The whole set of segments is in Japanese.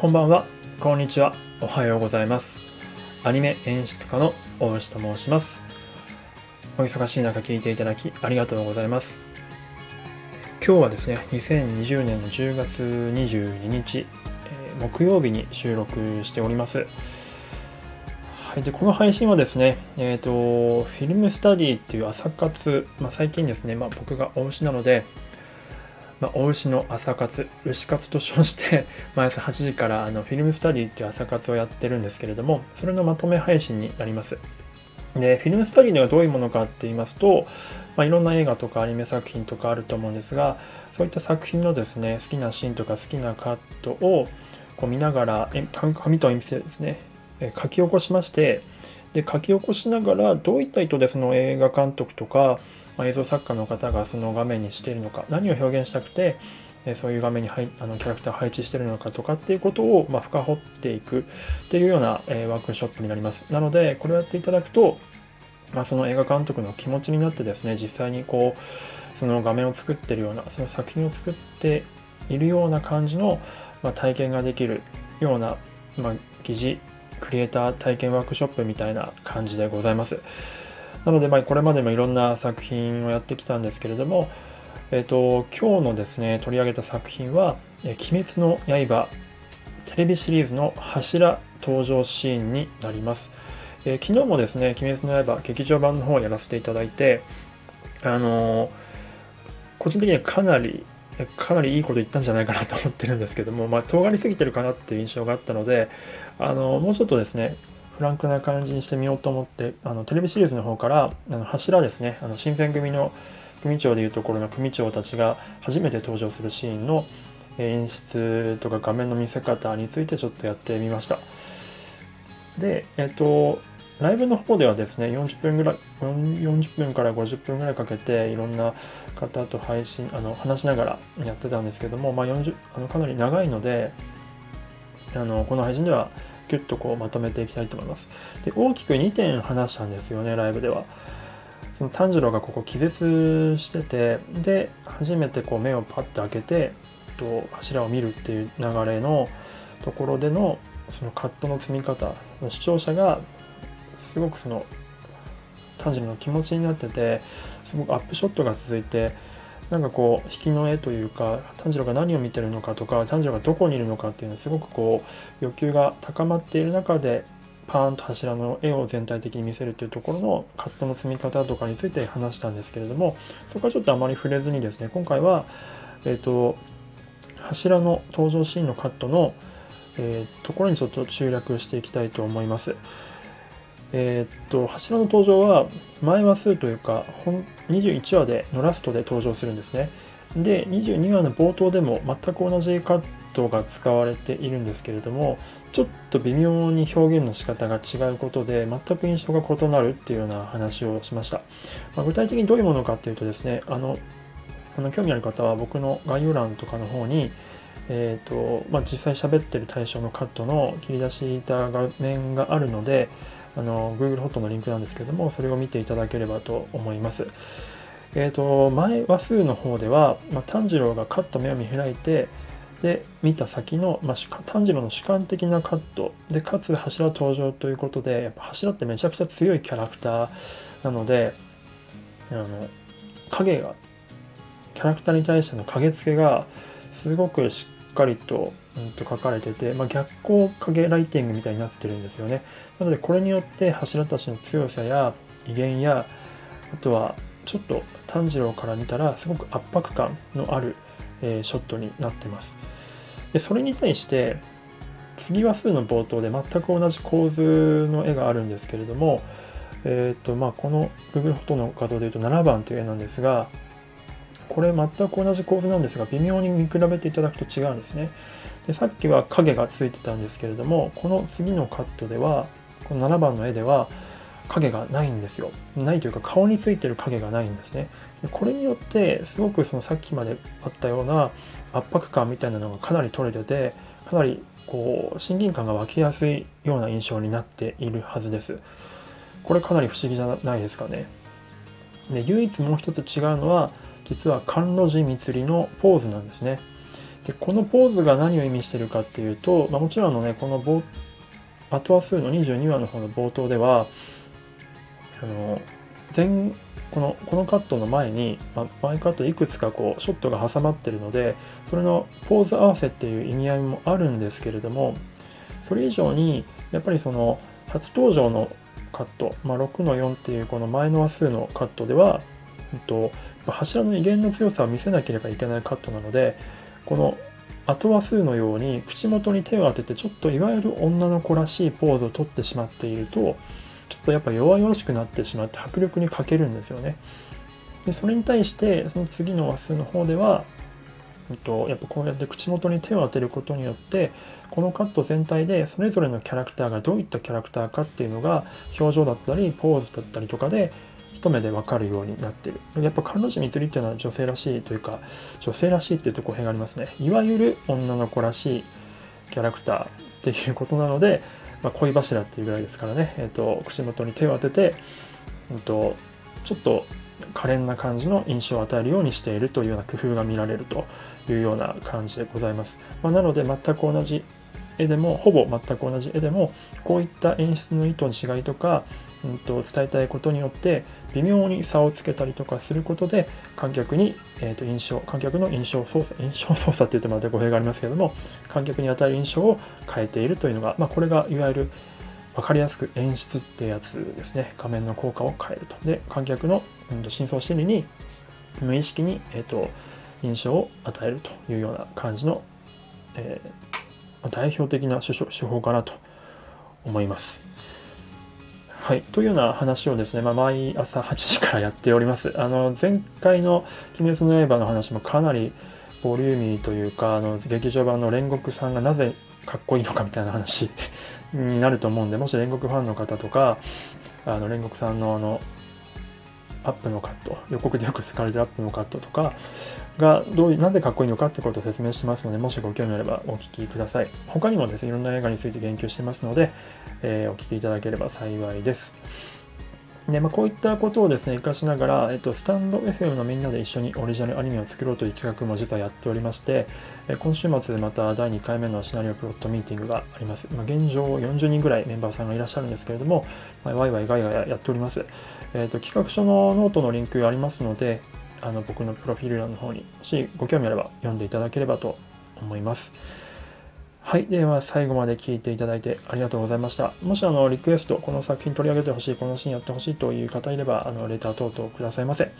こんばんは、こんにちは、おはようございます。アニメ演出家の大牛と申します。お忙しい中聞いていただきありがとうございます。今日はですね、2020年の10月22日、えー木曜日に収録しております。はい、でこの配信はですね、えーと、フィルムスタディっていう朝活、まあ、最近ですね、まあ、僕が大牛なので、まあ、お牛の朝活、牛活と称して、毎朝8時からあのフィルムスタディっていう朝活をやってるんですけれども、それのまとめ配信になります。で、フィルムスタディではどういうものかって言いますと、まあ、いろんな映画とかアニメ作品とかあると思うんですが、そういった作品のですね、好きなシーンとか好きなカットをこう見ながら、紙と鉛筆でですね、書き起こしまして、で書き起こしながらどういった意図でその映画監督とか、映像作家の方がその画面にしているのか何を表現したくてそういう画面に配あのキャラクターを配置しているのかとかっていうことを、まあ、深掘っていくっていうような、えーワークショップになります。なのでこれをやっていただくと、まあ、その映画監督の気持ちになってですね実際にこうその画面を作ってるようなその作品を作っているような感じの、まあ、体験ができるような、まあ、疑似クリエイター体験ワークショップみたいな感じでございます。なので、まあ、これまでもいろんな作品をやってきたんですけれども、えっ、と、今日のですね、取り上げた作品は、え鬼滅の刃テレビシリーズの柱登場シーンになります。えー昨日もですね、鬼滅の刃劇場版の方をやらせていただいて、あのー個人的にはかなり、かなりいいこと言ったんじゃないかなと思ってるんですけども、まあ、尖りすぎてるかなっていう印象があったので、あのもうちょっとですね、フランクな感じにしてみようと思って、あのテレビシリーズの方から、あの柱ですね、あの新選組の組長でいうところの組長たちが初めて登場するシーンの演出とか画面の見せ方についてちょっとやってみました。で、えっ、と、ライブの方ではですね、40分ぐらい、40分から50分ぐらいかけて、いろんな方と配信、あの、話しながらやってたんですけども、まあ、40、あの、かなり長いので、あの、この配信では、ギュッとこうまとめていきたいと思います。で、大きく2点話したんですよね、ライブでは。その炭治郎がここ気絶してて、で、初めてこう目をパッと開けて、と柱を見るっていう流れのところでのそのカットの積み方視聴者がすごくその炭治郎の気持ちになっててすごくアップショットが続いてなんかこう引きの絵というか炭治郎が何を見てるのかとか炭治郎がどこにいるのかっていうのはすごくこう欲求が高まっている中でパーンと柱の絵を全体的に見せるっていうところのカットの積み方とかについて話したんですけれどもそこはちょっとあまり触れずにですね今回はえっ、と柱の登場シーンのカットの、えーところにちょっと集約していきたいと思います。えーっと柱の登場は前話数というか21話でのラストで登場するんですね。で22話の冒頭でも全く同じカットが使われているんですけれどもちょっと微妙に表現の仕方が違うことで全く印象が異なるっていうような話をしました。まあ具体的にどういうものかっていうとですねあのあの興味ある方は僕の概要欄とかの方に、えーとまあ、実際喋ってる対象のカットの切り出した画面があるのであの Google ホットのリンクなんですけどもそれを見ていただければと思います。えー、と前話数の方では、まあ、炭治郎がカッと目を見開いてで見た先の、まあ、炭治郎の主観的なカットでかつ柱登場ということでやっぱ柱ってめちゃくちゃ強いキャラクターなのであの影がキャラクターに対しての影付けがすごくしっかりと,、うん、と書かれてて、まあ、逆光影ライティングみたいになってるんですよね。なのでこれによって柱たちの強さや威厳やあとはちょっと炭治郎から見たらすごく圧迫感のある、えーショットになってます。でそれに対して次話数の冒頭で全く同じ構図の絵があるんですけれども、えーとまあ、この Google フォトの画像でいうと7番という絵なんですがこれ全く同じ構図なんですが微妙に見比べていただくと違うんですね。でさっきは影がついてたんですけれどもこの次のカットではこの7番の絵では影がないんですよ。ないというか顔についてる影がないんですね。これによってすごくそのさっきまであったような圧迫感みたいなのがかなり取れててかなりこう親近感が湧きやすいような印象になっているはずです。これかなり不思議じゃないですかね。で唯一もう一つ違うのは実は甘露寺蜜りのポーズなんですね。でこのポーズが何を意味してるかっていうと、まあ、もちろんのねこの冒アトア数の22話の方の冒頭ではあの前このこのカットの前に、まあ、前カットいくつかこうショットが挟まってるのでそれのポーズ合わせっていう意味合いもあるんですけれどもそれ以上にやっぱりその初登場のカット、まあ、6の4っていうこの前の話数のカットでは、えっと、柱の威厳の強さを見せなければいけないカットなのでこの後話数のように口元に手を当ててちょっといわゆる女の子らしいポーズをとってしまっているとちょっとやっぱ弱々しくなってしまって迫力に欠けるんですよね。でそれに対してその次の話数の方では、えっと、やっぱこうやって口元に手を当てることによってこのカット全体でそれぞれのキャラクターがどういったキャラクターかっていうのが表情だったりポーズだったりとかで一目でわかるようになってる。やっぱ彼女みつりっていうのは女性らしいというか、女性らしいっていうと語弊がありますね。いわゆる女の子らしいキャラクターっていうことなので、まあ、恋柱っていうぐらいですからね、え、ー、と、口元に手を当てて、え、ー、と、ちょっと可憐な感じの印象を与えるようにしているというような工夫が見られるというような感じでございます。まあ、なので全く同じ絵でもほぼ全く同じ絵でもこういった演出の意図の違いとか、うんと、伝えたいことによって微妙に差をつけたりとかすることで観客に、えー、と印象観客の印象操作印象操作って言ってまた語弊がありますけれども観客に与える印象を変えているというのが、まあ、これがいわゆる分かりやすく演出ってやつですね。画面の効果を変えると。で観客の、うん、深層心理に無意識に、えーと、印象を与えるというような感じの、えー、代表的な手法かなと思います。はい。というような話をですね、まあ、毎朝8時からやっております。あの、前回の鬼滅の刃の話もかなりボリューミーというか、あの、劇場版の煉獄さんがなぜかっこいいのかみたいな話になると思うんで、もし煉獄ファンの方とか、あの、煉獄さんのあの、アップのカット、予告でよく使われてるアップのカットとかがどういう、なんでかっこいいのかってことを説明してますので、もしご興味あればお聞きください。他にもですね、いろんな映画について言及してますので、えー、お聞きいただければ幸いです。でまあ、こういったことをですね、活かしながら、えっと、スタンド FM のみんなで一緒にオリジナルアニメを作ろうという企画も実はやっておりまして、え今週末でまた第2回目のシナリオプロットミーティングがあります。まあ、現状40人ぐらいメンバーさんがいらっしゃるんですけれども、まあ、ワイワイガイガイやっております。えっと、企画書のノートのリンクありますので、あの僕のプロフィール欄の方に、もしご興味あれば読んでいただければと思います。はい。では、最後まで聞いていただいてありがとうございました。もし、あの、リクエスト、この作品取り上げてほしい、このシーンやってほしいという方いれば、あの、レター等々くださいませ。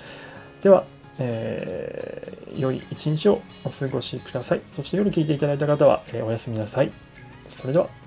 では、えー、良い一日をお過ごしください。そして夜聞いていただいた方は、えー、おやすみなさい。それでは。